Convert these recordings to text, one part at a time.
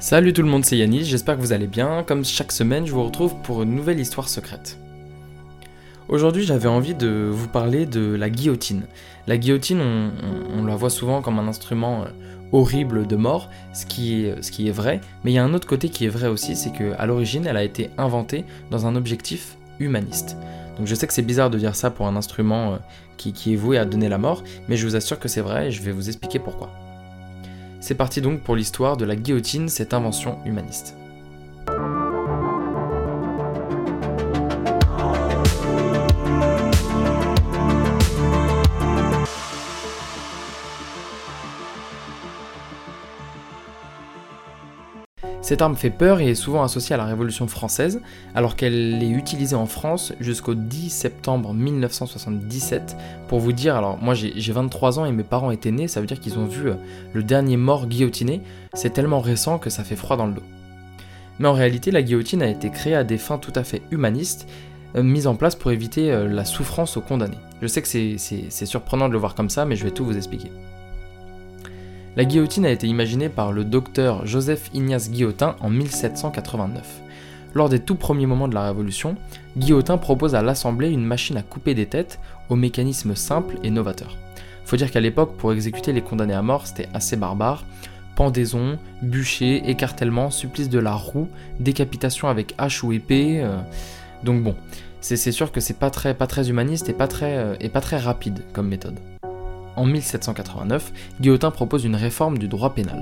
Salut tout le monde, c'est Yanis, j'espère que vous allez bien. Comme chaque semaine, je vous retrouve pour une nouvelle histoire secrète. Aujourd'hui, j'avais envie de vous parler de la guillotine. La guillotine, on, la voit souvent comme un instrument euh, horrible de mort, ce qui, est, ce qui est vrai, mais il y a un autre côté qui est vrai aussi, c'est qu'à l'origine, elle a été inventée dans un objectif humaniste. Donc je sais que c'est bizarre de dire ça pour un instrument euh, qui est voué à donner la mort, mais je vous assure que c'est vrai et je vais vous expliquer pourquoi. C'est parti donc pour l'histoire de la guillotine, cette invention humaniste. Cette arme fait peur et est souvent associée à la Révolution française, alors qu'elle est utilisée en France jusqu'au 10 septembre 1977. Pour vous dire, alors moi j'ai j'ai 23 ans et mes parents étaient nés, ça veut dire qu'ils ont vu euh, le dernier mort guillotiné, c'est tellement récent que ça fait froid dans le dos. Mais en réalité, la guillotine a été créée à des fins tout à fait humanistes, euh, mise en place pour éviter euh, la souffrance aux condamnés. Je sais que c'est surprenant de le voir comme ça, mais je vais tout vous expliquer. La guillotine a été imaginée par le docteur Joseph Ignace Guillotin en 1789. Lors des tout premiers moments de la Révolution, Guillotin propose à l'Assemblée une machine à couper des têtes au mécanisme simple et novateur. Faut dire qu'à l'époque, pour exécuter les condamnés à mort, c'était assez barbare. Pendaison, bûcher, écartèlement, supplice de la roue, décapitation avec hache ou épée. euh, Donc bon, c'est sûr que c'est pas très, pas très humaniste et pas très, euh, et pas très rapide comme méthode. En 1789, Guillotin propose une réforme du droit pénal.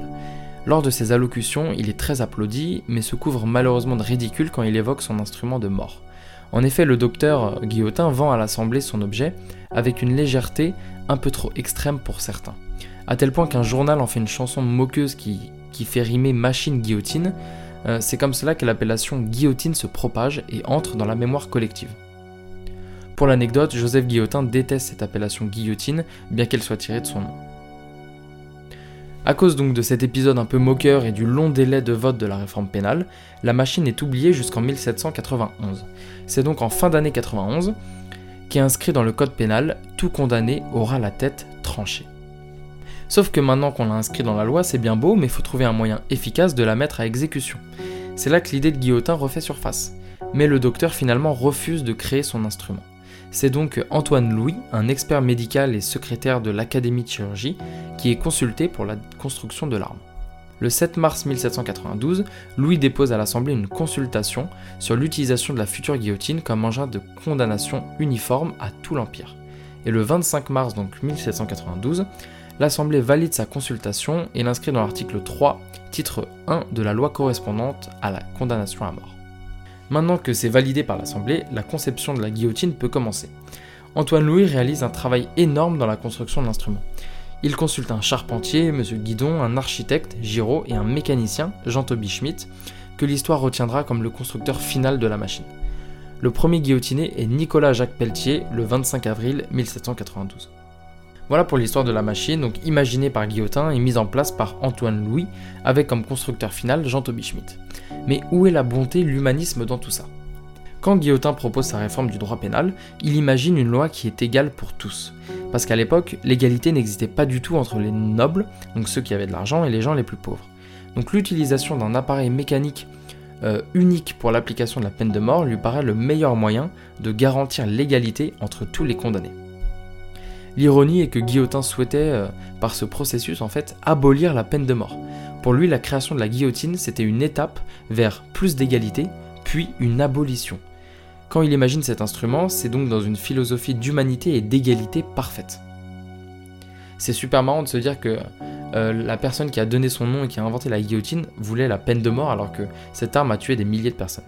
Lors de ses allocutions, il est très applaudi, mais se couvre malheureusement de ridicule quand il évoque son instrument de mort. En effet, le docteur Guillotin vend à l'Assemblée son objet avec une légèreté un peu trop extrême pour certains, à tel point qu'un journal en fait une chanson moqueuse qui, fait rimer machine guillotine. Euh, C'est comme cela que l'appellation guillotine se propage et entre dans la mémoire collective. Pour l'anecdote, Joseph Guillotin déteste cette appellation guillotine, bien qu'elle soit tirée de son nom. A cause donc de cet épisode un peu moqueur et du long délai de vote de la réforme pénale, la machine est oubliée jusqu'en 1791. C'est donc en fin d'année 91 qu'est inscrit dans le code pénal tout condamné aura la tête tranchée. Sauf que maintenant qu'on l'a inscrit dans la loi, c'est bien beau, mais il faut trouver un moyen efficace de la mettre à exécution. C'est là que l'idée de Guillotin refait surface. Mais le docteur finalement refuse de créer son instrument. C'est donc Antoine Louis, un expert médical et secrétaire de l'Académie de chirurgie, qui est consulté pour la construction de l'arme. Le 7 mars 1792, Louis dépose à l'Assemblée une consultation sur l'utilisation de la future guillotine comme engin de condamnation uniforme à tout l'Empire. Et le 25 mars donc 1792, l'Assemblée valide sa consultation et l'inscrit dans l'article 3, titre 1 de la loi correspondante à la condamnation à mort. Maintenant que c'est validé par l'Assemblée, la conception de la guillotine peut commencer. Antoine Louis réalise un travail énorme dans la construction de l'instrument. Il consulte un charpentier, M. Guidon, un architecte, Giraud, et un mécanicien, Jean-Toby Schmitt, que l'histoire retiendra comme le constructeur final de la machine. Le premier guillotiné est Nicolas Jacques Pelletier, le 25 avril 1792. Voilà pour l'histoire de la machine, donc imaginée par Guillotin et mise en place par Antoine Louis, avec comme constructeur final Jean-Toby Schmitt. Mais où est la bonté, l'humanisme dans tout ça? Quand Guillotin propose sa réforme du droit pénal, il imagine une loi qui est égale pour tous. Parce qu'à l'époque, l'égalité n'existait pas du tout entre les nobles, donc ceux qui avaient de l'argent, et les gens les plus pauvres. Donc l'utilisation d'un appareil mécanique euh, unique pour l'application de la peine de mort lui paraît le meilleur moyen de garantir l'égalité entre tous les condamnés. L'ironie est que Guillotin souhaitait, euh, par ce processus, en fait, abolir la peine de mort. Pour lui, la création de la guillotine, c'était une étape vers plus d'égalité, puis une abolition. Quand il imagine cet instrument, c'est donc dans une philosophie d'humanité et d'égalité parfaite. C'est super marrant de se dire que euh, la personne qui a donné son nom et qui a inventé la guillotine voulait la peine de mort alors que cette arme a tué des milliers de personnes.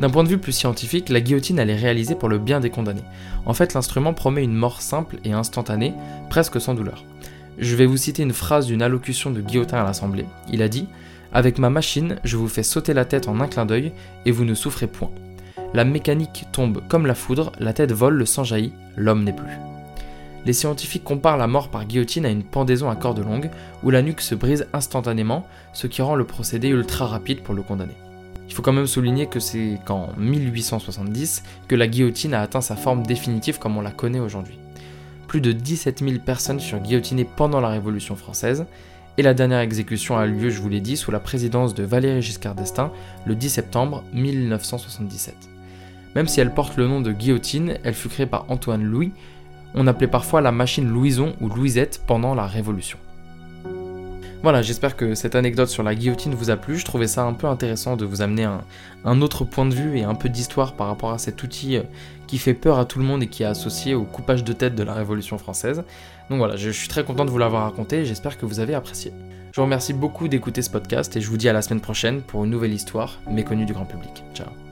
D'un point de vue plus scientifique, la guillotine elle est réalisée pour le bien des condamnés. En fait, l'instrument promet une mort simple et instantanée, presque sans douleur. Je vais vous citer une phrase d'une allocution de Guillotin à l'Assemblée. Il a dit Avec ma machine, je vous fais sauter la tête en un clin d'œil et vous ne souffrez point. La mécanique tombe comme la foudre, la tête vole, le sang jaillit, l'homme n'est plus. Les scientifiques comparent la mort par guillotine à une pendaison à corde longue, où la nuque se brise instantanément, ce qui rend le procédé ultra rapide pour le condamné. Il faut quand même souligner que c'est qu'en 1870 que la guillotine a atteint sa forme définitive comme on la connaît aujourd'hui. Plus de 17 000 personnes furent guillotinées pendant la Révolution française, et la dernière exécution a lieu, je vous l'ai dit, sous la présidence de Valéry Giscard d'Estaing le 10 septembre 1977. Même si elle porte le nom de guillotine, elle fut créée par Antoine Louis, on appelait parfois la machine Louison ou Louisette pendant la Révolution. Voilà, j'espère que cette anecdote sur la guillotine vous a plu. Je trouvais ça un peu intéressant de vous amener un, autre point de vue et un peu d'histoire par rapport à cet outil euh, qui fait peur à tout le monde et qui est associé au coupage de tête de la Révolution française. Donc voilà, je suis très content de vous l'avoir raconté et j'espère que vous avez apprécié. Je vous remercie beaucoup d'écouter ce podcast et je vous dis à la semaine prochaine pour une nouvelle histoire méconnue du grand public. Ciao